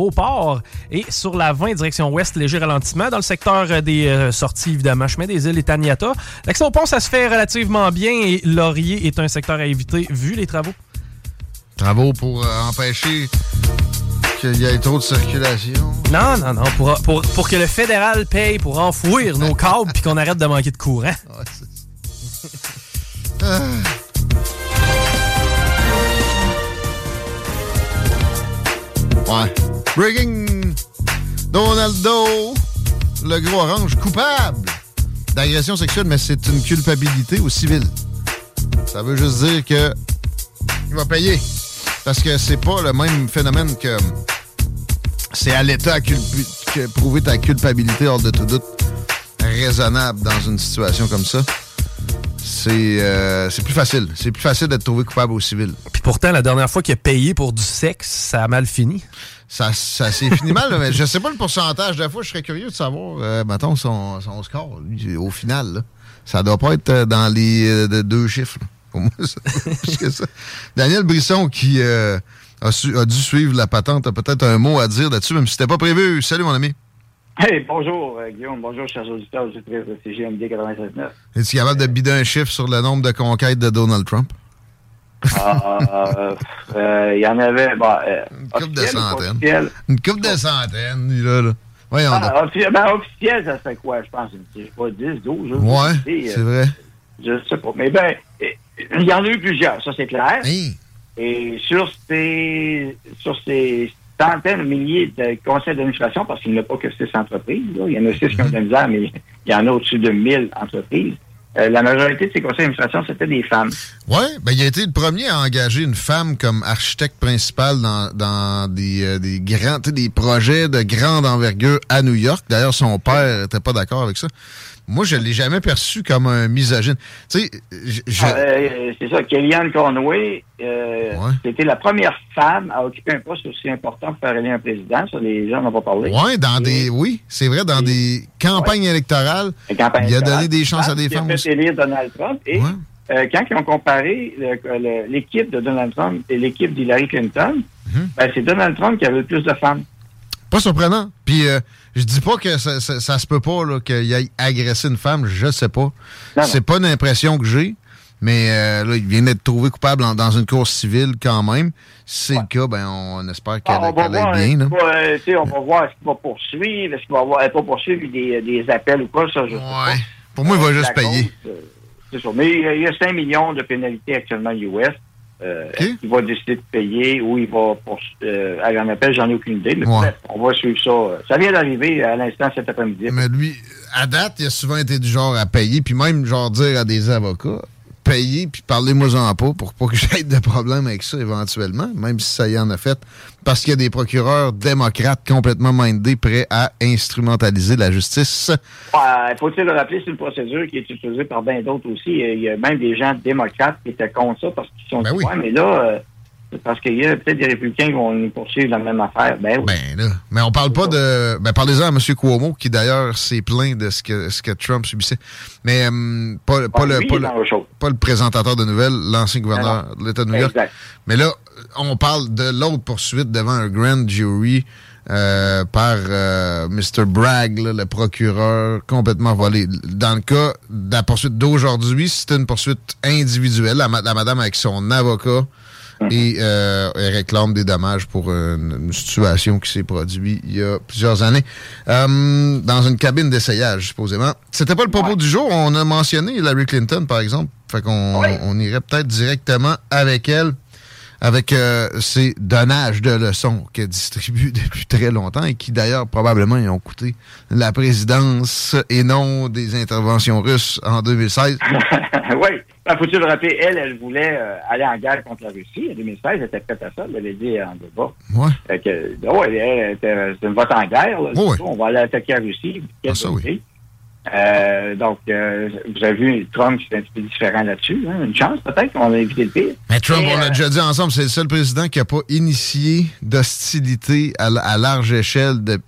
Beauport et sur la 20 direction ouest, léger ralentissement dans le secteur euh, des euh, sorties, évidemment, chemin des îles et Taniata. L'accès au pont, ça se fait relativement bien et Laurier est un secteur à éviter vu les travaux. Travaux pour euh, empêcher qu'il y ait trop de circulation. Non, non, non, pour, pour, pour que le fédéral paye pour enfouir nos câbles puis qu'on arrête de manquer de courant. Ouais, Ah. Ouais. Breaking Donaldo, le gros orange, coupable d'agression sexuelle, mais c'est une culpabilité au civil. Ça veut juste dire que il va payer. Parce que c'est pas le même phénomène que c'est à l'État que prouver ta culpabilité hors de tout doute raisonnable dans une situation comme ça. C'est euh, c'est plus facile. C'est plus facile d'être trouvé coupable au civil. Puis pourtant, la dernière fois qu'il a payé pour du sexe, ça a mal fini. Ça, ça s'est fini mal, mais je sais pas le pourcentage. Des fois, je serais curieux de savoir, euh, mettons, son, son score, lui, au final. Là. Ça doit pas être euh, dans les euh, de deux chiffres. là. Pour moi, ça. Daniel Brisson, qui euh, a, su- a dû suivre la patente, a peut-être un mot à dire là-dessus, même si c'était pas prévu. Salut, mon ami. Hey, bonjour euh, Guillaume, bonjour chers auditeurs, auditrices de CGMD 96.9. Es-tu capable de bider un chiffre sur le nombre de conquêtes de Donald Trump? Ah, euh, euh, Il y en avait, bon, euh, Une couple de centaines. Une couple de centaines, là. là. Voyons. Ah, officiel, ben, officiel, ça fait quoi, je pense, je sais pas, 10, 12, je sais Ouais, c'est vrai. Je sais pas, mais ben, il y en a eu plusieurs, ça c'est clair. Hey, Et sur ces, sur ces centaines, milliers de conseils d'administration, parce qu'il n'y a pas que six entreprises, il y en a six qui ont de la mais il y en a au-dessus de 1000 entreprises. Euh, la majorité de ces conseils d'administration, c'était des femmes. Ouais, ben il a été le premier à engager une femme comme architecte principale dans, euh, des grands, des projets de grande envergure à New York. D'ailleurs, son père était pas d'accord avec ça. Moi, je l'ai jamais perçu comme un misogyne. Tu sais, je- Ah, euh, c'est ça, Kellyanne Conway, euh, Ouais. c'était la première femme à occuper un poste aussi important pour faire élire un président. Ça, les gens n'ont pas parlé. ouais, dans des, oui, c'est vrai, dans des campagnes électorales, campagne il a donné des chances à des qui a femmes fait élire Donald Trump. Et euh, quand ils ont comparé l'équipe de Donald Trump et l'équipe d'Hillary Clinton, Mhm. ben, c'est Donald Trump qui avait le plus de femmes. Pas surprenant. Puis euh, je dis pas que ça, ça, ça se peut pas qu'il aille agresser une femme, je sais pas. C'est pas une impression que j'ai, mais euh, là, il vient d'être trouvé coupable en- dans une course civile quand même. Si c'est le cas, ben on espère qu'elle Ah, qu'elle aille voir, bien. Là. euh, on va voir est-ce qu'il va poursuivre, est-ce qu'il va avoir, poursuivre des, des appels ou quoi, ça, je sais pas. Pour moi, il va Euh, juste payer. cause, euh, c'est ça. Mais il y a- il y a 5 millions de pénalités actuellement US. Euh, qu'il va décider de payer ou il va euh, aller en appel? J'en ai aucune idée. Mais Ouais. bref, on va suivre ça. Ça vient d'arriver à l'instant cet après-midi. Mais lui, à date, il a souvent été du genre à payer, puis même genre dire à des avocats, payer, puis parlez-moi-en pas pour pas que j'aie de problème avec ça éventuellement, même si ça y en a fait, parce qu'il y a des procureurs démocrates complètement mindés, prêts à instrumentaliser la justice. Euh, Faut-il le rappeler, c'est une procédure qui est utilisée par bien d'autres aussi. Il y a même des gens démocrates qui étaient contre ça parce qu'ils sont Ben oui. Mais là, euh, parce qu'il y a peut-être des républicains qui vont nous poursuivre la même affaire. Ben oui. Ben là, mais on parle pas de... Ben parlez-en à M. Cuomo, qui d'ailleurs s'est plaint de ce que, ce que Trump subissait. Mais euh, pas, pas Ah, le... Pas le pas présentateur de nouvelles, l'ancien gouverneur de l'État de New York. Exact. Mais là, on parle de l'autre poursuite devant un grand jury euh, par euh, Mr. Bragg, là, le procureur, complètement volé. Dans le cas de la poursuite d'aujourd'hui, c'était une poursuite individuelle. La, ma- la madame avec son avocat et euh, réclame des dommages pour une, situation qui s'est produite il y a plusieurs années euh, dans une cabine d'essayage, supposément. C'était pas le propos du jour. On a mentionné Hillary Clinton, par exemple. Fait qu'on on irait peut-être directement avec elle avec euh, ces donnages de leçons qu'elle distribue depuis très longtemps et qui d'ailleurs probablement y ont coûté la présidence et non des interventions russes en 2016. oui. Ben, faut-il le rappeler, elle, elle voulait euh, aller en guerre contre la Russie. En 2016, elle était prête à ça. Elle l'avait dit en débat. Oui. ouais, elle, était, une vote en guerre. Là, On va aller attaquer la Russie. Ah, ça, oui. Euh, donc, euh, vous avez vu, Trump, c'est un petit peu différent là-dessus. Hein? Une chance, peut-être, qu'on a évité le pire. Mais Trump, on l'a euh, déjà dit ensemble, c'est le seul président qui n'a pas initié d'hostilité à, large échelle. De,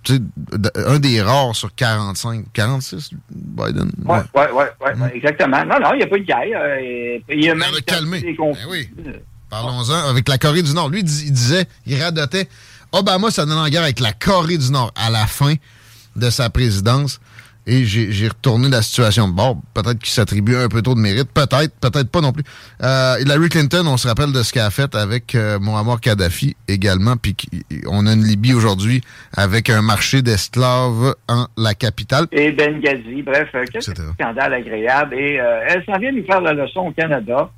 un des rares sur 45, 46, Biden. Oui, oui, oui, ouais, ouais, exactement. Non, non, il n'y a pas de guerre. il y a même calmé. Des ben oui. Parlons-en avec la Corée du Nord. Lui, il disait, il radotait Obama ça donne en guerre avec la Corée du Nord à la fin de sa présidence. Et j'ai retourné la situation. Bon, peut-être qu'il s'attribue un peu trop de mérite. Peut-être, peut-être pas non plus. Euh, Hillary Clinton, on se rappelle de ce qu'elle a fait avec euh, Muammar Kadhafi également. Puis on a une Libye aujourd'hui avec un marché d'esclaves en la capitale. Et Benghazi. Bref, euh, quel scandale agréable. Et euh, elle s'en vient nous faire la leçon au Canada.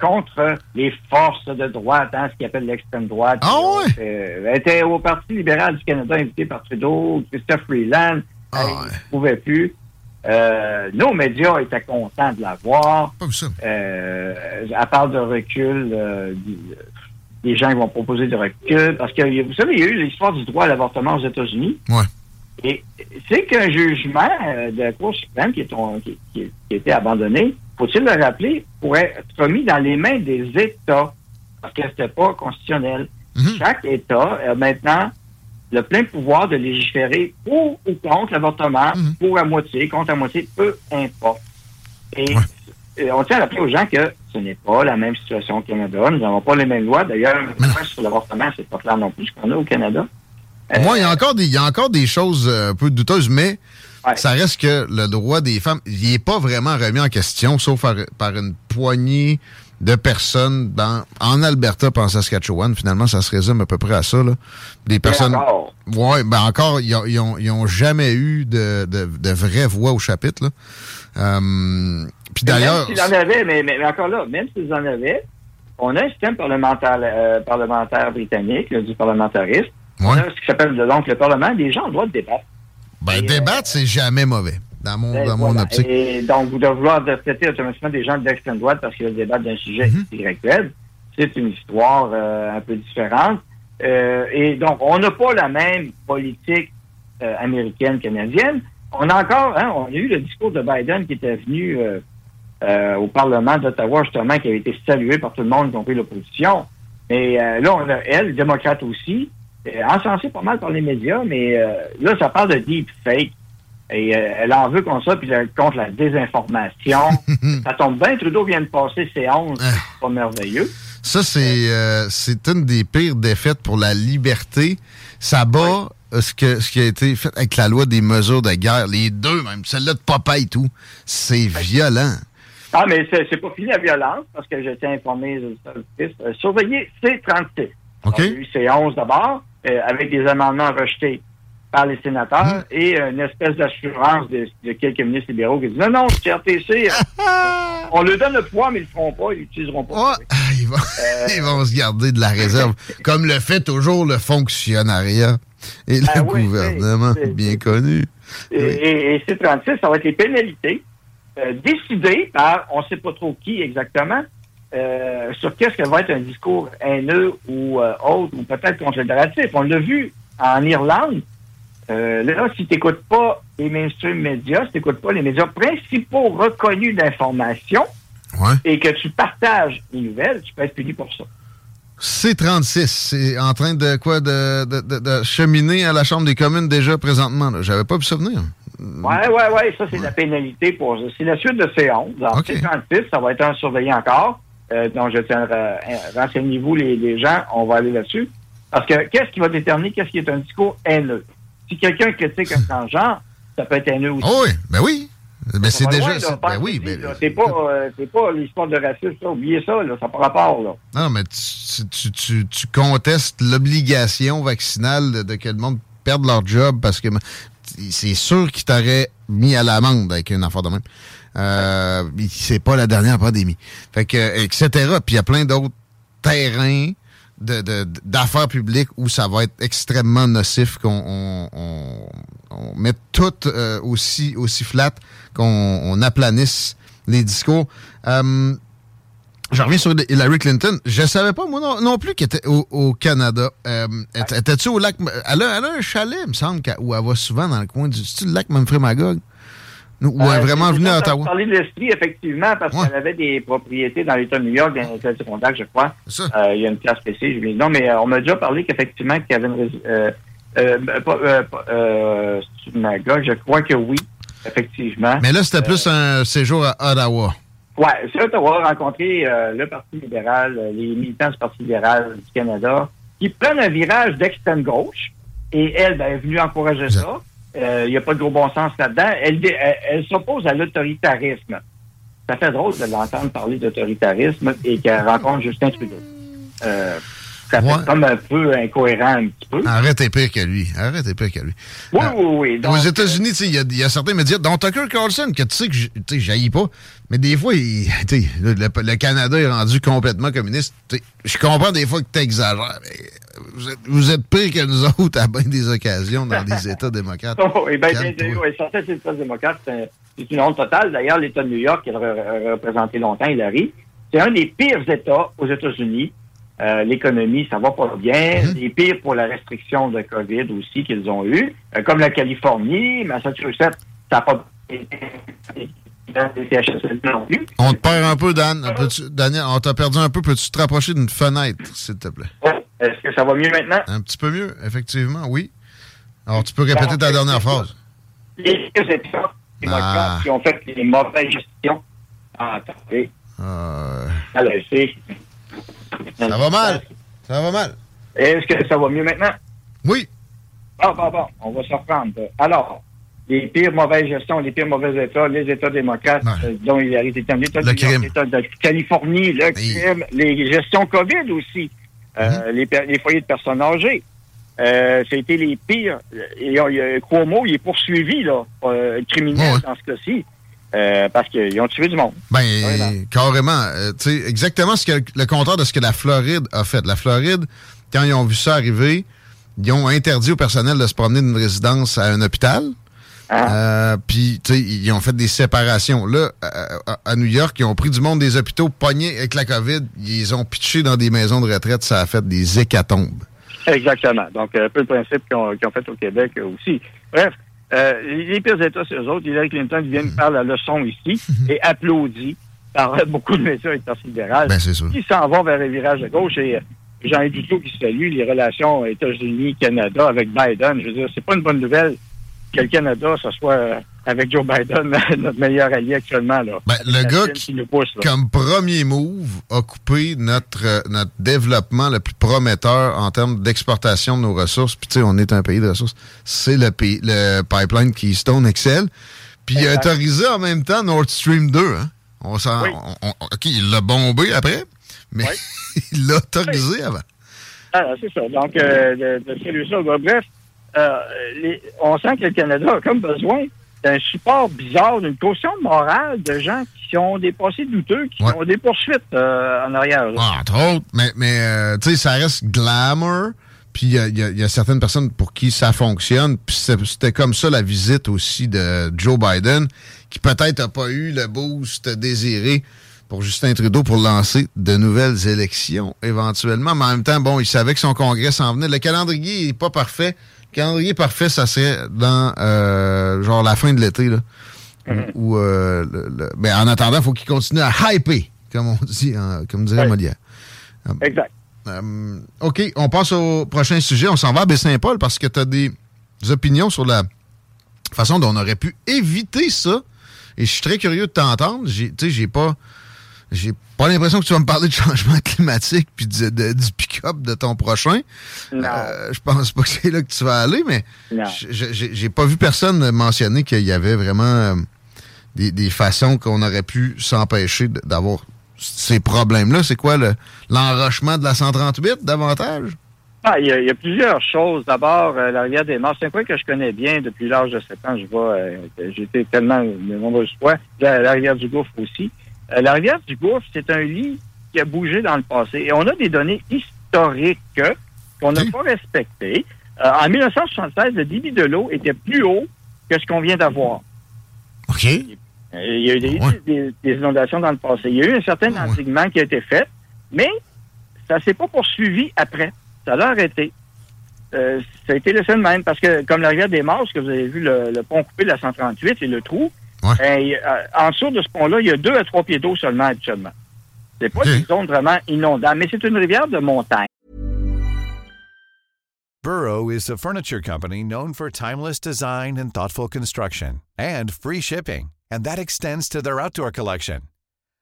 contre les forces de droite, hein, ce qu'ils appelle l'extrême droite. Ah ouais? elle était au Parti libéral du Canada, invité par Trudeau, Christophe Freeland. Ah, ne pouvait plus. Euh, nos médias étaient contents de la voir. Euh, elle parle de recul, euh, des gens vont proposer de recul. Parce que, vous savez, il y a eu l'histoire du droit à l'avortement aux États-Unis. Ouais. Et c'est qu'un jugement de la Cour suprême qui, est, qui, a été abandonné, faut-il le rappeler, pourrait être remis dans les mains des États. Parce que c'était pas constitutionnel. Mm-hmm. Chaque État a maintenant le plein pouvoir de légiférer pour ou contre l'avortement, mhm. pour à moitié, contre à moitié, peu importe. Et, on tient à rappeler aux gens que ce n'est pas la même situation au Canada. Nous n'avons pas les mêmes lois. D'ailleurs, sur l'avortement, c'est pas clair non plus ce qu'on a au Canada. Moi, il y a encore des, il y a encore des choses euh, un peu douteuses, mais ça reste que le droit des femmes, il n'est pas vraiment remis en question, sauf par une poignée de personnes dans, en Alberta en Saskatchewan. Finalement, ça se résume à peu près à ça. Là. Des personnes. Ouais, ben encore, ils n'ont jamais eu de, de, de vraie voix au chapitre. Là. Euh, puis d'ailleurs. Même s'ils en avaient, mais, mais, encore là, même s'ils en avaient, on a un système parlementaire, euh, parlementaire britannique, du parlementarisme. On a ce qui s'appelle donc le Parlement. Les gens ont le droit de débattre. Ben, débattre, c'est jamais mauvais dans mon, ben, dans mon optique. Et donc, vous devez vouloir traiter automatiquement des gens de l'extrême droite parce qu'ils débattre d'un sujet mm c'est une histoire euh, un peu différente. Euh, et donc, on n'a pas la même politique euh, américaine, canadienne. On a encore, hein, on a eu le discours de Biden qui était venu au Parlement d'Ottawa, justement, qui avait été salué par tout le monde, y compris l'opposition. Mais là, on a elle, démocrate aussi, encensée pas mal par les médias, mais là, ça parle de deep fake. Et euh, elle en veut comme ça, puis elle contre la désinformation. ça tombe bien, Trudeau vient de passer ses 11, ah. c'est pas merveilleux. Ça, c'est euh, c'est une des pires défaites pour la liberté. Ça bat euh, ce, que, ce qui a été fait avec la loi des mesures de guerre. Les deux, même, celle-là de papa et tout. C'est violent. Ah, mais c'est pas fini la violence, parce que été informé de surveiller C-36. OK. C-11 d'abord, avec des amendements rejetés par les sénateurs mmh. et une espèce d'assurance de, quelques ministres libéraux qui disent non, non, RTC, on leur donne le pouvoir, mais ils le feront pas, ils l'utiliseront pas. Ah, euh, ils, vont, se garder de la réserve, comme le fait toujours le fonctionnariat et le ah gouvernement, bien connu. Et, C36, ça va être les pénalités euh, décidées par on ne sait pas trop qui exactement. Euh, sur qu'est-ce que va être un discours haineux ou autre, ou peut-être considératif. On l'a vu en Irlande, euh, là, si tu n'écoutes pas les mainstream médias, si tu n'écoutes pas les médias principaux reconnus d'information et que tu partages les nouvelles, tu peux être puni pour ça. C36, c'est en train de quoi de, de, de, cheminer à la Chambre des communes déjà présentement. J'avais pas pu ça venir. Oui, oui, oui. Ça, c'est la pénalité pour C'est la suite de C11. Dans C36, ça va être un surveillant encore. Euh, donc, je tiens, renseignez-vous les, les gens, on va aller là-dessus. Parce que qu'est-ce qui va déterminer qu'est-ce qui est un discours haineux? Si quelqu'un critique un transgenre, ça peut être haineux aussi. Oh oui, ben oui. Mais c'est pas déjà. loin, là, c'est- pas ben oui, mais. C'est pas, euh, c'est pas l'histoire de racisme, ça. Oubliez ça, là. Ça n'a pas rapport, là. Non, mais tu, tu, tu, tu contestes l'obligation vaccinale de, de que le monde perde leur job parce que c'est sûr qu'ils t'auraient mis à l'amende avec une affaire de même. Euh, c'est pas la dernière pandémie. Fait que, etc. Puis il y a plein d'autres terrains de- de- d'affaires publiques où ça va être extrêmement nocif qu'on on, on- on mette tout euh, aussi, aussi flat, qu'on on aplanisse les discours. Euh, je reviens sur Hillary Clinton. Je savais pas, moi non, plus, qu'elle était au, Canada. Euh, Étais-tu au lac... Elle a, elle a un chalet, il me semble, où elle va souvent dans le coin du... Le lac Manfred Magog? Ou elle est Euh, vraiment j'ai venue à Ottawa? parler de l'Estrie, effectivement, parce Ouais. qu'elle avait des propriétés dans l'État de New York, dans l'État du Contact, je crois. Euh, il y a une place spéciale. Je dis, non, mais euh, on m'a déjà parlé qu'effectivement, qu'il y avait une... Euh, euh, euh, euh, je crois que oui, effectivement. Mais là, c'était plus un séjour à Ottawa. Ouais, c'est Ottawa euh, le Parti libéral, euh, les militants du Parti libéral du Canada, qui prennent un virage d'extrême gauche. Et elle, ben, est venue encourager Exact. ça. Euh, Il n'y a pas de gros bon sens là-dedans. Elle, elle s'oppose à l'autoritarisme. Ça fait drôle de l'entendre parler d'autoritarisme et qu'elle rencontre Justin Trudeau. Euh, ça fait Ouais. comme un peu incohérent un petit peu. Arrête, t'es pire que lui. Arrête, pire que lui. Oui, Ah. oui, oui. Donc, Aux États-Unis, tu sais, il y, a- il y a certains médias, dont Tucker Carlson, que tu sais que je- pas, mais des fois, il- le, le- le Canada est rendu complètement communiste. Je comprends des fois que tu exagères, mais vous êtes, vous êtes pire que nous autres à bien des occasions dans des États démocrates. Oh, oui, sortir c'est le démocrate, c'est une honte totale. D'ailleurs, l'État de New York, qui a re- représenté longtemps Hillary, c'est un des pires États aux États-Unis. Euh, L'économie, ça va pas bien. Mhm. Les pires pour la restriction de COVID aussi qu'ils ont eu. Euh, comme la Californie, Massachusetts, ça n'a pas. On te perd un peu, Dan. Daniel, on t'a perdu un peu. Peux-tu te rapprocher d'une fenêtre, s'il te plaît? Est-ce que ça va mieux maintenant? Un petit peu mieux, effectivement, oui. Alors, tu peux répéter ta dernière phrase. Les États Ah. qui ont fait les mauvaises gestions. Ah, attendez. Euh, Alors, c'est... ça va mal. Ça va mal. Est-ce que ça va mieux maintenant? Oui. Ah, bon, bon, on va se reprendre. Alors, les pires mauvaises gestions, les pires mauvais États, les États démocrates, Ouais. euh, dont il a été l'État de l'État Californie, le crime, les gestions COVID aussi, euh, Mhm. les, foyers de personnes âgées. Euh, ça a été les pires. Et, Cuomo, il est poursuivi, là, euh, criminel Ouais. dans ce cas-ci, euh, parce qu'ils ont tué du monde. Ben, Voilà. carrément. euh, tu sais, exactement ce que, le contraire de ce que la Floride a fait. La Floride, quand ils ont vu ça arriver, ils ont interdit au personnel de se promener d'une résidence à un hôpital. Hein? Euh, Puis, tu sais, ils ont fait des séparations. Là, à, New York, ils ont pris du monde des hôpitaux pognés avec la COVID. Ils ont pitchés dans des maisons de retraite. Ça a fait des hécatombes. Exactement. Donc, un peu le principe qu'ils ont, fait au Québec aussi. Bref, euh, les pires États, c'est eux autres. Hillary Clinton vient de faire la leçon ici et applaudit par beaucoup de médias intersidérales Ben, qui s'en vont vers un virage de gauche. Et euh, Jean-Yves Duclos qui salue les relations États-Unis-Canada avec Biden. Je veux dire, c'est pas une bonne nouvelle que le Canada, ce soit euh, avec Joe Biden, notre meilleur allié actuellement. Là. Ben, le gars qui, nous pousse. Là. comme premier move, a coupé notre, euh, notre développement le plus prometteur en termes d'exportation de nos ressources. Puis, tu sais, on est un pays de ressources. C'est le, pays- le pipeline Keystone Excel. Puis, il a autorisé en même temps Nord Stream 2. Hein? On Oui. on- on- OK, il l'a bombé après, mais Oui. il l'a autorisé avant. Ah, c'est ça. Donc, euh, de, de celui-là. Bref, euh, les- on sent que le Canada a comme besoin d'un support bizarre, d'une caution morale de gens qui ont des passés douteux, qui Ouais. ont des poursuites euh, en arrière. Ah, entre autres, mais, mais euh, tu sais, ça reste glamour. Puis il y y a- il y a certaines personnes pour qui ça fonctionne. Puis c'était comme ça la visite aussi de Joe Biden, qui peut-être n'a pas eu le boost désiré pour Justin Trudeau pour lancer de nouvelles élections éventuellement. Mais en même temps, bon, il savait que son congrès s'en venait. Le calendrier n'est pas parfait. Le calendrier parfait, ça serait dans euh, genre la fin de l'été. là. Où, euh, le- le- mais en attendant, il faut qu'il continue à hyper, comme on dit, comme dirait Ouais. Molière. Exact. Euh, OK, on passe au prochain sujet. On s'en va à Baie-Saint-Paul parce que tu as des opinions sur la façon dont on aurait pu éviter ça. Et je suis très curieux de t'entendre. Tu sais, j'ai pas. J'ai pas l'impression que tu vas me parler de changement climatique puis de- de- du pick-up de ton prochain. Non. Euh, je pense pas que c'est là que tu vas aller, mais j'ai pas vu personne mentionner qu'il y avait vraiment euh, des, façons qu'on aurait pu s'empêcher d'avoir ces problèmes-là. C'est quoi l'enrochement de la 138 davantage? Ah, il, y a, plusieurs choses. D'abord, euh, la rivière des Morts, c'est un coin que je connais bien depuis l'âge de 7 ans. Je vois, euh, j'ai été tellement de nombreuses fois. La, rivière du Gouffre aussi. Euh, la rivière du Gouffre, c'est un lit qui a bougé dans le passé. Et on a des données historiques qu'on n'a pas respectées. en 1976, le débit de l'eau était plus haut que ce qu'on vient d'avoir. OK. Il y a eu des, inondations dans le passé. Il y a eu un certain enseignement qui a été fait, mais ça ne s'est pas poursuivi après ça l'a arrêté. Euh, ça a été le seul même, parce que comme la rivière des Morts, que vous avez vu le, pont coupé de la 138 et le trou, ben, euh, euh, en dessous de ce pont-là, il y a deux à trois pieds d'eau seulement actuellement. C'est pas une zone vraiment inondable, mais c'est une rivière de montagne. Burrow is a furniture company known for timeless design and thoughtful construction, and free shipping, and that extends to their outdoor collection.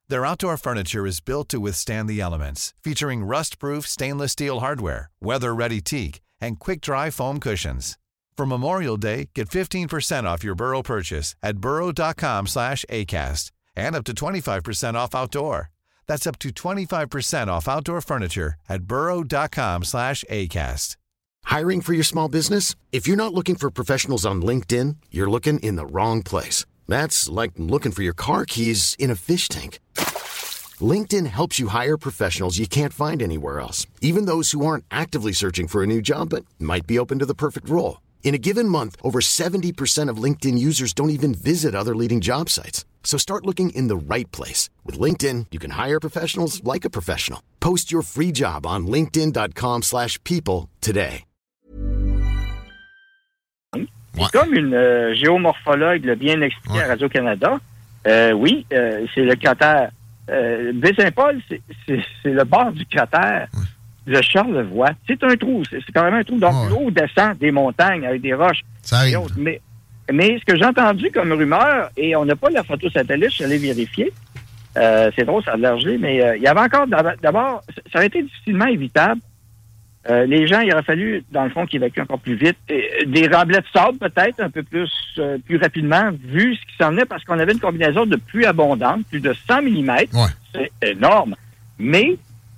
Their outdoor furniture is built to withstand the elements, featuring rust-proof stainless steel hardware, weather-ready teak, and quick-dry foam cushions. For Memorial Day, get 15% off your Burrow purchase at burrow.com slash ACAST and up to 25% off outdoor. That's up to 25% off outdoor furniture at burrow.com slash ACAST. Hiring for your small business? If you're not looking for professionals on LinkedIn, you're looking in the wrong place. That's like looking for your car keys in a fish tank. LinkedIn helps you hire professionals you can't find anywhere else, even those who aren't actively searching for a new job but might be open to the perfect role. In a given month, over 70% of LinkedIn users don't even visit other leading job sites. So start looking in the right place. With LinkedIn, you can hire professionals like a professional. Post your free job on linkedin.com slash people today. Comme une euh, géomorphologue l'a bien expliqué ouais. à Radio-Canada, euh, oui, euh, c'est le cratère Euh, Baie-Saint-Paul, c'est le bord du cratère de Charlevoix. C'est un trou, c'est quand même un trou. Donc, l'eau descend des montagnes avec des roches. Ça arrive. Mais, mais ce que j'ai entendu comme rumeur, et on n'a pas la photo satellite, je suis allé vérifier, euh, c'est drôle, ça a gelé, mais euh, il y avait encore, d'abord, ça aurait été difficilement évitable euh, les gens, il aurait fallu, dans le fond, qu'ils évacuent encore plus vite. des remblais de sable, peut-être, un peu plus euh, plus rapidement, vu ce qui s'en est, parce qu'on avait une combinaison de pluie abondante, plus de 100 mm. C'est énorme. Mais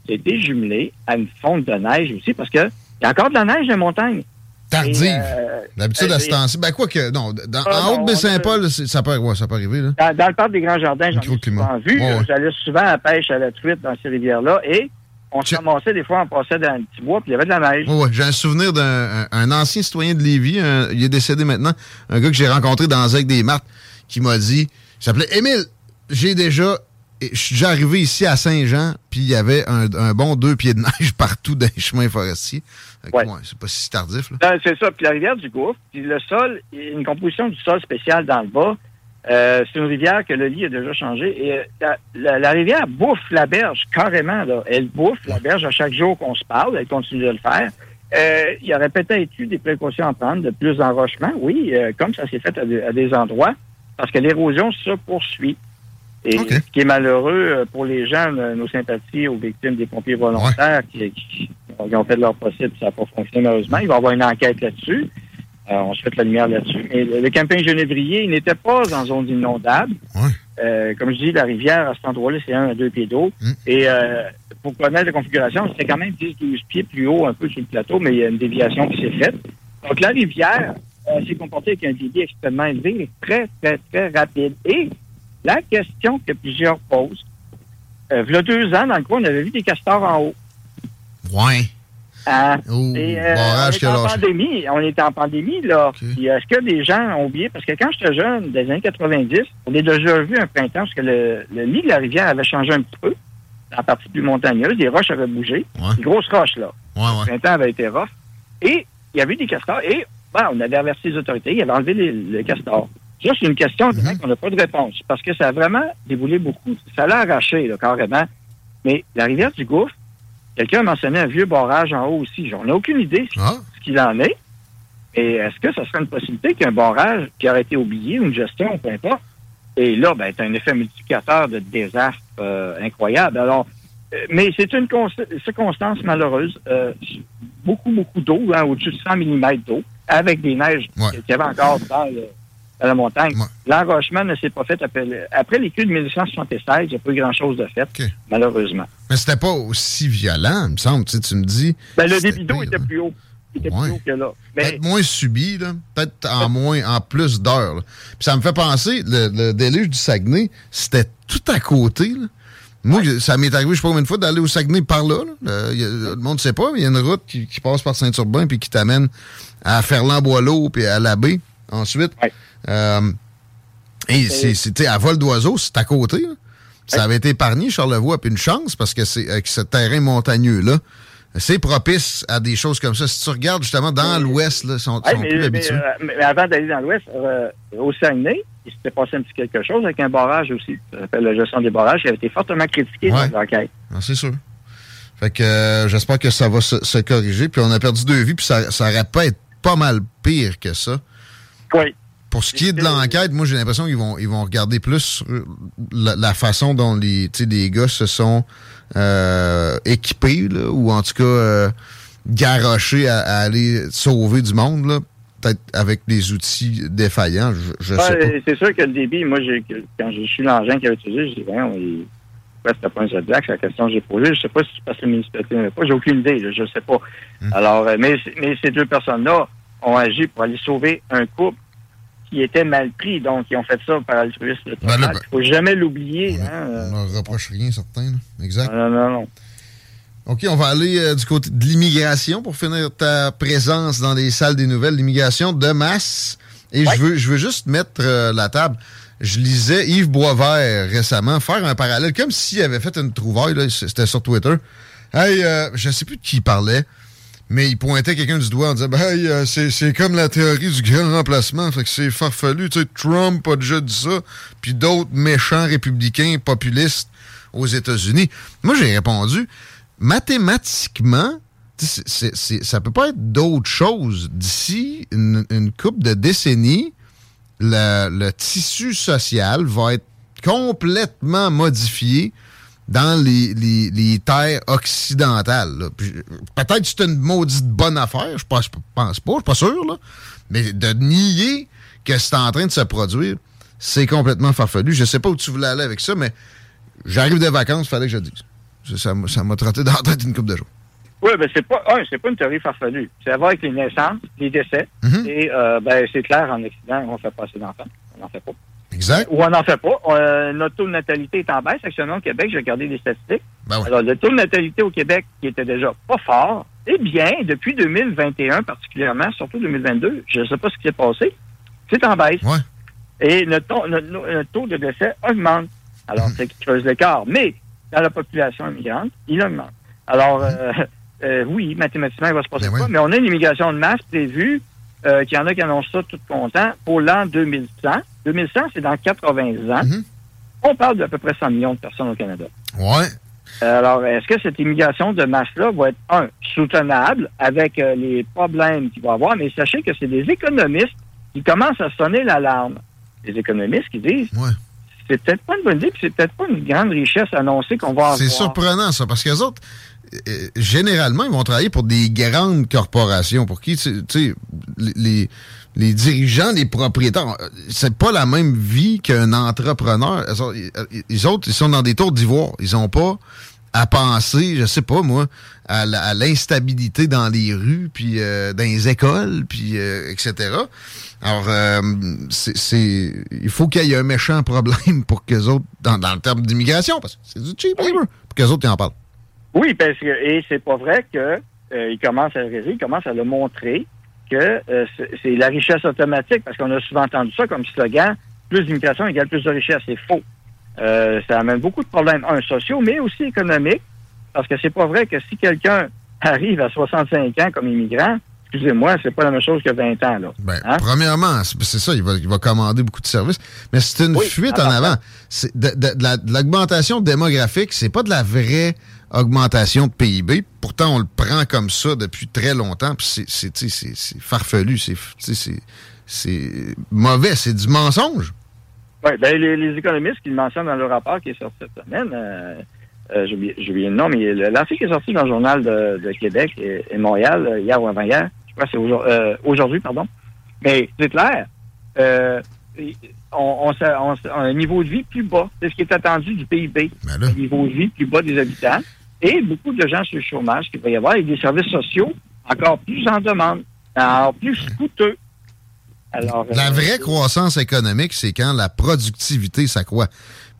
c'était jumelé à une fonte de neige aussi, parce que il y a encore de la neige dans les montagnes. Tardive. Euh, D'habitude, à ce temps-ci. Ben, quoi que, non, en haute Baie-Saint-Paul, ça, peut, ça peut arriver, là. Dans, le parc des Grands Jardins, j'en ai souvent vu. J'allais souvent à la pêche à la truite dans ces rivières-là, et on se ramassait des fois, on passait dans un petit bois, puis il y avait de la neige. Oui, j'ai un souvenir d'un ancien citoyen de Lévis, il est décédé maintenant, un gars que j'ai rencontré dans Zec des Martes, qui m'a dit, il s'appelait Émile, j'ai déjà, je suis déjà arrivé ici à Saint-Jean, puis il y avait un, bon deux pieds de neige partout dans les chemins forestiers. Ouais. c'est pas si tardif. Ben, c'est ça, puis la rivière du Gouffre, puis le sol, une composition du sol spécial dans le bas, euh, c'est une rivière que le lit a déjà changé. Et euh, la, rivière bouffe la berge carrément. Là. Elle bouffe la berge à chaque jour qu'on se parle. Elle continue de le faire. Euh, il y aurait peut-être eu des précautions à prendre, de plus d'enrochement, oui, comme ça s'est fait à, des endroits, parce que l'érosion se poursuit. Et ce qui est malheureux pour les gens, nos sympathies aux victimes des pompiers volontaires qui, qui, ont fait de leur possible, ça n'a pas fonctionné malheureusement. Il va y avoir une enquête là-dessus. Euh, on se fait la lumière là-dessus. Mais le, camping genévrier, il n'était pas en zone inondable. Euh, comme je dis, la rivière, à cet endroit-là, c'est un à deux pieds d'eau. Mm. Et euh, pour connaître la configuration, c'était quand même 10-12 pieds plus haut un peu sur le plateau, mais il y a une déviation qui s'est faite. Donc, la rivière s'est comportée avec un débit extrêmement élevé, très, très, très rapide. Et la question que plusieurs posent, il y a deux ans, dans le coin, on avait vu des castors en haut. Ouais. Hein? on, est en pandémie, on est en pandémie, là. Est-ce que les gens ont oublié? Parce que quand j'étais jeune, des années 90, on a déjà vu un printemps parce que le, lit de la rivière avait changé un petit peu, la partie plus montagneuse. Les roches avaient bougé. Des grosses roches, là. le printemps avait été rough. Et il y avait des castors. Et ben, on avait averti les autorités. Ils avaient enlevé les, castors. Ça, c'est une question mm-hmm. qu'on n'a pas de réponse. Parce que ça a vraiment déboulé beaucoup. Ça l'a arraché, là, carrément. Mais la rivière du Gouffre, Quelqu'un a mentionné un vieux barrage en haut aussi. J'en ai aucune idée ah. ce qu'il en est. Et est-ce que ça serait une possibilité qu'un barrage qui aurait été oublié, ou une gestion, peu importe, et là, ben, c'est un effet multiplicateur de désastre euh, incroyable. Alors, euh, mais c'est une circonstance malheureuse. Euh, beaucoup, beaucoup d'eau, hein, au-dessus de 100 mm d'eau, avec des neiges qui qu'il y avait encore dans le, à la montagne. L'enrochement ne s'est pas fait après, après les de 1976. Il n'y a pas eu grand-chose de fait, malheureusement. Mais c'était pas aussi violent, il me semble. Tu, tu me dis. Ben, le débit d'eau était plus haut. Il était plus haut que là. Peut-être moins subi, peut-être en moins, en plus d'heures. Puis ça me fait penser, le, le déluge du Saguenay, c'était tout à côté. Là. Moi, ça m'est arrivé, je sais pas combien de fois, d'aller au Saguenay par là. le monde ne sait pas, mais il y a une route qui, passe par Saint-Urbain puis qui t'amène à Ferland-Boileau puis à l'abbé ensuite. Euh, et c'était à vol d'oiseau, c'est à côté. Ça avait été épargné, Charlevoix, puis une chance, parce que c'est avec ce terrain montagneux-là, c'est propice à des choses comme ça. Si tu regardes justement dans l'Ouest, ils sont, plus habitués. Euh, mais, avant d'aller dans l'Ouest, euh, au Saguenay, il s'était passé un petit quelque chose avec un barrage aussi. Ça s'appelle la gestion des barrages, qui avait été fortement critiqué dans l'enquête. Ah, c'est sûr. Fait que euh, j'espère que ça va se, corriger. Puis on a perdu deux vies, puis ça, ça être pas mal pire que ça. Oui. Pour ce qui est de l'enquête, moi j'ai l'impression qu'ils vont ils vont regarder plus la, façon dont les, les gars se sont euh, équipés, ou en tout cas euh, garochés à, aller sauver du monde. Là peut-être avec des outils défaillants, je, sais pas. C'est sûr que le débit, moi, quand j'ai su l'engin qu'il avait utilisé, je dis, voyons, il, c'était pas un Zodiac, c'est la question que j'ai posée. Je sais pas si c'est parce que le municipalité n'avait pas, j'ai aucune idée, je sais pas. Hmm. Alors, euh, mais, mais ces deux personnes-là ont agi pour aller sauver un couple qui était mal pris, donc ils ont fait ça par altruisme. Il ben, faut jamais l'oublier. On ne hein, reproche rien, certain. Exact. Non, non, non. OK, on va aller euh, du côté de l'immigration pour finir ta présence dans les salles des nouvelles. L'immigration de masse. Et je, veux, je veux juste mettre euh, la table. Je lisais Yves Boisvert récemment faire un parallèle, comme s'il avait fait une trouvaille, c'était sur Twitter. Hey, euh, je sais plus de qui il parlait, mais il pointait quelqu'un du doigt en disant Hey, euh, c'est comme la théorie du grand remplacement, fait que c'est farfelu. Trump a déjà dit ça, puis d'autres méchants républicains populistes aux États-Unis. Moi, j'ai répondu mathématiquement, c'est, c'est, ça peut pas être d'autre chose. D'ici une, une couple de décennies, le, tissu social va être complètement modifié dans les, les, les terres occidentales. Peut-être que c'est une maudite bonne affaire, je pense, pense pas, je suis pas sûr, là. mais de nier que c'est en train de se produire, c'est complètement farfelu. Je sais pas où tu voulais aller avec ça, mais j'arrive des vacances, il fallait que je dise. Ça, ça m'a trotté dans la tête une coupe de jours. Oui, ben c'est pas un, c'est pas une théorie farfelue. C'est à voir avec les naissances, les décès, mhm. et euh, ben c'est clair en Occident, on fait pas assez d'enfants, on n'en fait pas. Exact. Ou on n'en fait pas. Euh, notre taux de natalité est en baisse. Actuellement, au Québec, j'ai regardé les statistiques. Ben Alors, le taux de natalité au Québec, qui était déjà pas fort, eh bien, depuis 2021 particulièrement, surtout 2022, je ne sais pas ce qui s'est passé, c'est en baisse. Ouais. Et notre taux, de décès augmente. Alors, mhm. c'est qui creuse l'écart. Mais dans la population immigrante, il augmente. Alors, euh, euh, oui, mathématiquement, il va se passer quoi, mais on a une immigration de masse prévue, euh, qu'il y en a qui annoncent ça tout content, pour l'an 2100. 2100, c'est dans 80 ans. Mhm. On parle d'à peu près 100 millions de personnes au Canada. Ouais. Alors, est-ce que cette immigration de masse-là va être, un, soutenable avec les problèmes qu'il va y avoir, mais sachez que c'est des économistes qui commencent à sonner l'alarme. Les économistes qui disent, ouais c'est peut-être pas une bonne idée, puis c'est peut-être pas une grande richesse annoncée qu'on va avoir. C'est surprenant, ça, parce que les autres, euh, généralement, ils vont travailler pour des grandes corporations, pour qui, tu sais, les, les dirigeants, les propriétaires, euh, c'est pas la même vie qu'un entrepreneur. Les autres, ils sont dans des tours d'ivoire. Ils ont pas à penser, je sais pas moi, à l'instabilité dans les rues, puis euh, dans les écoles, puis etc. Alors, euh, c'est, il faut qu'il y ait un méchant problème pour que autres, dans, dans le terme d'immigration, parce que c'est du cheap labor, pour que autres en parlent. Oui, parce que, et c'est pas vrai que euh, il commence à le réaliser, il commence à le montrer que euh, c'est la richesse automatique, parce qu'on a souvent entendu ça comme slogan, plus d'immigration égale plus de richesse. C'est faux. Euh, ça amène beaucoup de problèmes, un, sociaux, mais aussi économiques, parce que c'est pas vrai que si quelqu'un arrive à 65 ans comme immigrant, excusez-moi, c'est pas la même chose que 20 ans. Là. Ben, hein? Premièrement, c'est ça, il va, il va, commander beaucoup de services. Mais c'est une fuite en avant. De, de, l'augmentation démographique, c'est pas de la vraie augmentation de PIB. Pourtant, on le prend comme ça depuis très longtemps. C'est farfelu, c'est mauvais, c'est du mensonge. Oui, ben, les, économistes qui le mentionnent dans le rapport qui est sorti cette semaine, euh, euh, j'ai oublié le nom, mais l'article est sorti dans le journal de, Québec et, Montréal, euh, hier ou avant-hier, je crois que c'est euh, aujourd'hui, pardon. Mais c'est clair, on, a un niveau de vie plus bas. C'est ce qui est attendu du PIB. Ben un niveau de vie plus bas des habitants. Et beaucoup de gens sur le chômage qu'il va y avoir et des services sociaux encore plus en demande, encore plus coûteux. Alors, la euh, vraie croissance économique, c'est quand la productivité s'accroît.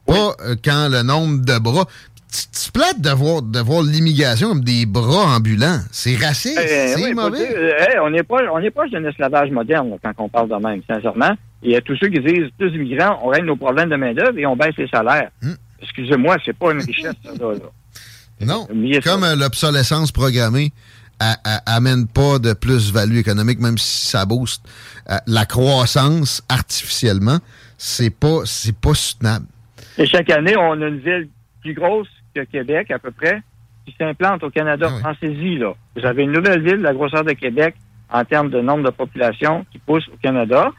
Pas euh, quand le nombre de bras. Tu plates de voir, de voir l'immigration comme des bras ambulants. C'est raciste, eh, c'est mauvais. Eh, on est pas, on est proche d'un esclavage moderne quand on parle de même, sincèrement. Il y a tous ceux qui disent, tous immigrants, on règle nos problèmes de main-d'œuvre et on baisse les salaires. Hmm. Excusez-moi, c'est pas une richesse, ça, Non. Comme euh, l'obsolescence programmée amène pas de plus-value économique, même si ça booste euh, la croissance artificiellement, c'est pas, c'est pas soutenable. Et chaque année, on a une ville plus grosse que Québec, à peu près, qui s'implante au Canada. Ah Pensez-y, là. Vous avez une nouvelle ville de la grosseur de Québec en termes de nombre de population qui pousse au Canada.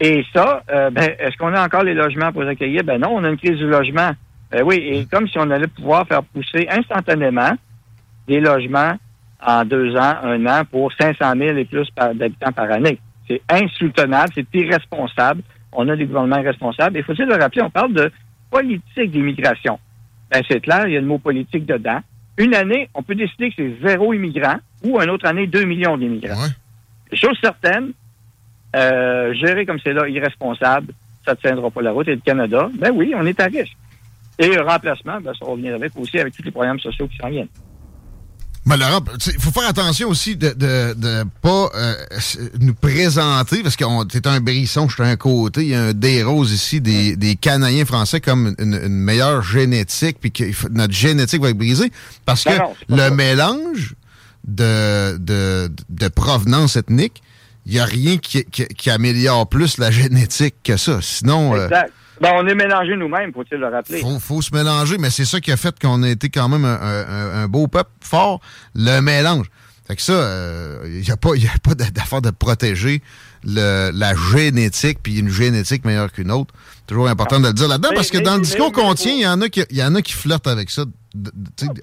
Et ça, euh, ben, est-ce qu'on a encore les logements pour les accueillir? Ben non, on a une crise du logement. Ben oui, et comme si on allait pouvoir faire pousser instantanément des logements en deux ans, un an, pour 500 000 et plus d'habitants par année. C'est insoutenable, c'est irresponsable. On a des gouvernements irresponsables. Il faut-il le rappeler, on parle de politique d'immigration. Ben, c'est clair, il y a le mot politique dedans. Une année, on peut décider que c'est zéro immigrant ou une autre année, deux millions d'immigrants. Ouais. Chose certaine, euh, gérer comme c'est là, irresponsable, ça ne tiendra pas la route. Et le Canada, ben oui, on est à risque. Et le remplacement, ben, ça revient avec aussi avec tous les programmes sociaux qui s'en viennent. Mais Laurent, il faut faire attention aussi de ne de, pas euh, nous présenter, parce que t'es un brisson, je suis un côté, il y a un des roses ici, des, des Canadiens français comme une, meilleure génétique, puis que notre génétique va être brisée, parce que le mélange de, de, de provenance ethnique, il n'y a rien qui, qui, améliore plus la génétique que ça. Sinon... Euh, exact. Ben, on est mélangé nous-mêmes, faut-il le rappeler. Faut, faut se mélanger, mais c'est ça qui a fait qu'on a été quand même un, beau peuple fort, le mélange. Fait que ça, il euh, n'y a pas, y a pas d'affaire de protéger le, la génétique, puis une génétique meilleure qu'une autre. Toujours important de le dire là-dedans, parce que dans le discours qu'on tient, il y, en a qui, y en a qui flirtent avec ça,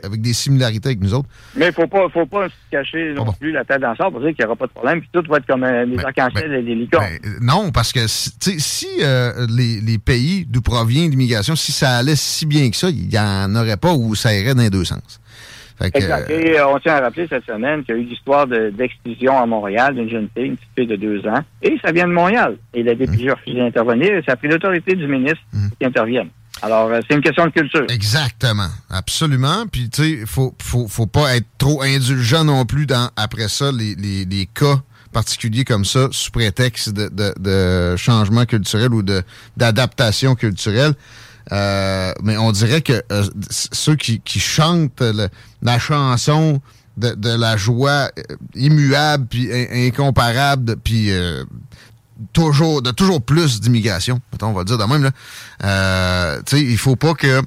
avec des similarités avec nous autres. Mais il faut pas, faut pas se cacher non plus la tête dans le pour dire qu'il n'y aura pas de problème, puis tout va être comme euh, les arcs-en-ciel et les licornes. Euh, non, parce que si euh, les, les, pays d'où provient l'immigration, si ça allait si bien que ça, il n'y en aurait pas ou ça irait dans les deux sens. exact. Et on tient à rappeler cette semaine qu'il y a eu l'histoire d'exclusion à Montréal d'une jeune fille, une petite fille de deux ans, et ça vient de Montréal. Et la DPJ a refusé d'intervenir, et ça a pris l'autorité du ministre mmh. qui intervienne. Alors, euh, c'est une question de culture. Exactement. Absolument. Puis, tu sais, il faut, faut, faut pas être trop indulgent non plus dans, après ça, les, les, les cas particuliers comme ça, sous prétexte de, de, de changement culturel ou d'adaptation culturelle. Euh, mais on dirait que euh, ceux qui, qui chantent la chanson de, de, la joie immuable puis incomparable puis toujours, de toujours plus d'immigration, on va dire de même. Là. Euh, tu sais, il faut pas que.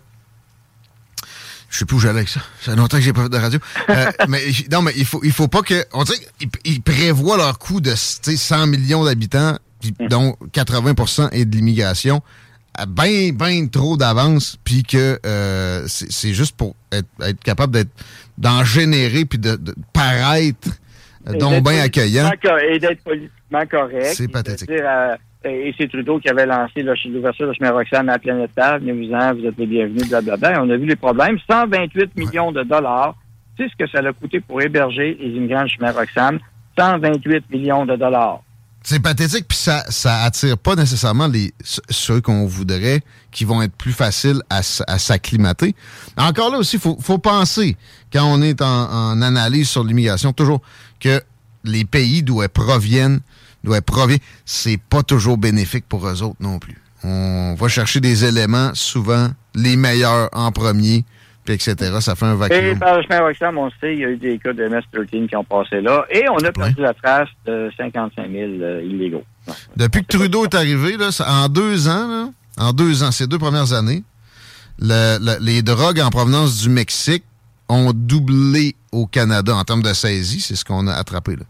Je sais plus où j'allais avec ça. Ça fait longtemps que j'ai pas fait de radio. Euh, mais non, mais il faut, il faut pas que. On dirait qu'ils prévoient leur coût de 100 millions d'habitants, mm. dont 80% est de l'immigration, bien, bien trop d'avance, puis que euh, c'est juste pour être, être capable d'être d'en générer puis de, de paraître donc bien accueillant. Et d'être politiquement correct. C'est pathétique. Euh, et c'est Trudeau qui avait lancé l'ouverture de chemin Roxham à la planète Terre. Venez-vous-en, vous êtes les bienvenus, blablabla. on a vu les problèmes. 128 millions de dollars. Sais ce que ça a coûté pour héberger les immigrants de chemin Roxham? 128 millions de dollars. C'est pathétique, puis ça, ça attire pas nécessairement les ceux qu'on voudrait, qui vont être plus faciles à, s'acclimater. Encore là aussi, faut, faut penser quand on est en, en analyse sur l'immigration, toujours que les pays d'où elles proviennent, d'où elles proviennent, c'est pas toujours bénéfique pour eux autres non plus. On va chercher des éléments, souvent les meilleurs en premier, puis etc. Ça fait un vacuum. Et par le chemin Roxham, on sait, il y a eu des cas de MS-13 qui ont passé là, et on a perdu la trace de 55 000 euh, illégaux. Depuis que Trudeau est arrivé, là, en deux ans, en deux ans, ces deux premières années, les drogues en provenance du Mexique ont doublé au Canada en termes de saisie. C'est ce qu'on a attrapé là.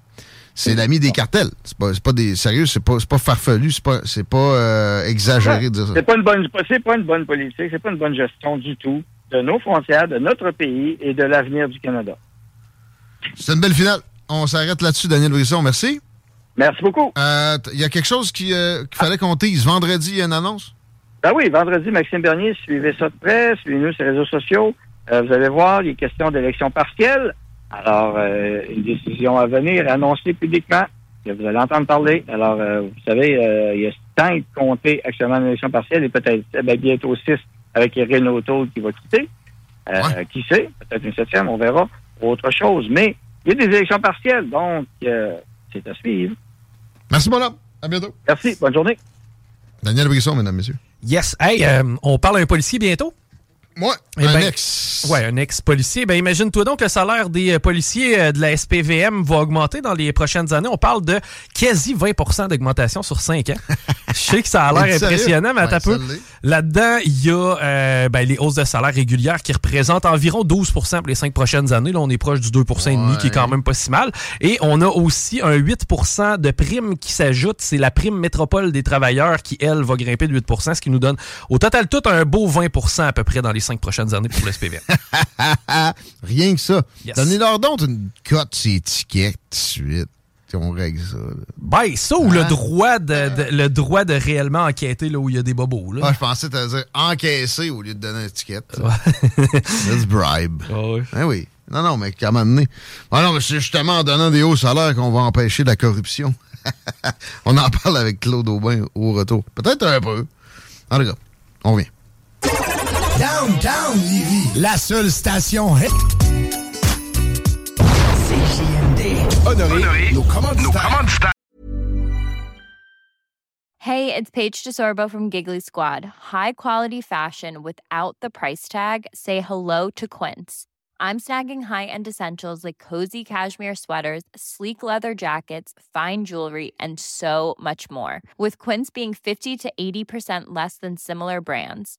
C'est l'ami des cartels. C'est pas, pas des sérieux, c'est pas, pas farfelu, c'est pas, c'est pas euh, exagéré de dire ça. C'est pas une bonne, c'est pas une bonne politique, c'est pas une bonne gestion du tout de nos frontières, de notre pays et de l'avenir du Canada. C'est une belle finale. On s'arrête là-dessus, Daniel Brisson. Merci. Merci beaucoup. Euh, Il y a quelque chose qui, euh, qu'il fallait qu'on. Vendredi, il y a une annonce? Ben oui, vendredi, Maxime Bernier, suivez ça de près, suivez-nous sur les réseaux sociaux. Euh, vous allez voir, les questions d'élection partielle. Alors, euh, une décision à venir, annoncée publiquement, que vous allez entendre parler. Alors, euh, vous savez, euh, il y a cinq comtés actuellement en élection partielle et peut-être eh ben, bientôt six avec Renault Toll qui va quitter. Euh, Ouais. Qui sait? Peut-être une septième, on verra. Autre chose. Mais il y a des élections partielles, donc euh, c'est à suivre. Merci, mon homme. À bientôt. Merci, bonne journée. Daniel Brisson, mesdames, messieurs. Yes. Hey, euh, on parle à un policier bientôt? Moi, Eh un ben, ex. Ouais, un ex-policier. Ben, imagine-toi donc que le salaire des euh, policiers euh, de la SPVM va augmenter dans les prochaines années. On parle de quasi 20% d'augmentation sur 5 ans. Je sais que ça a l'air impressionnant, mais Ouais, attends un peu. Là-dedans, il y a euh, ben, les hausses de salaire régulières qui représentent environ 12% pour les cinq prochaines années. Là, on est proche du 2 et demi, qui est quand même pas si mal. Et on a aussi un 8% de prime qui s'ajoute. C'est la prime métropole des travailleurs qui, elle, va grimper de 8% ce qui nous donne au total tout un beau 20% à peu près dans les cinq prochaines années pour le SPVM. Rien que ça. Yes. Donnez-leur donc une cote étiquette tout de suite. On règle ça. Ben, ça ou le Hein? droit de, de- le droit de réellement enquêter là où il y a des bobos. Là. Ah, je pensais que dire encaisser au lieu de donner une étiquette. Let's bribe. Ah oui. Non, non, mais qu'à un moment donné. Ah non, mais c'est justement en donnant des hauts salaires qu'on va empêcher la corruption. on en parle avec Claude Aubin au retour. Peut-être un peu. En tout cas, on vient. Downtown Lévis, la seule station hip. CJMD. Honoré, nos commanditaires. Hey, it's Paige DeSorbo from Giggly Squad. High quality fashion without the price tag. Say hello to Quince. I'm snagging high-end essentials like cozy cashmere sweaters, sleek leather jackets, fine jewelry, and so much more. With Quince being 50 to 80% less than similar brands.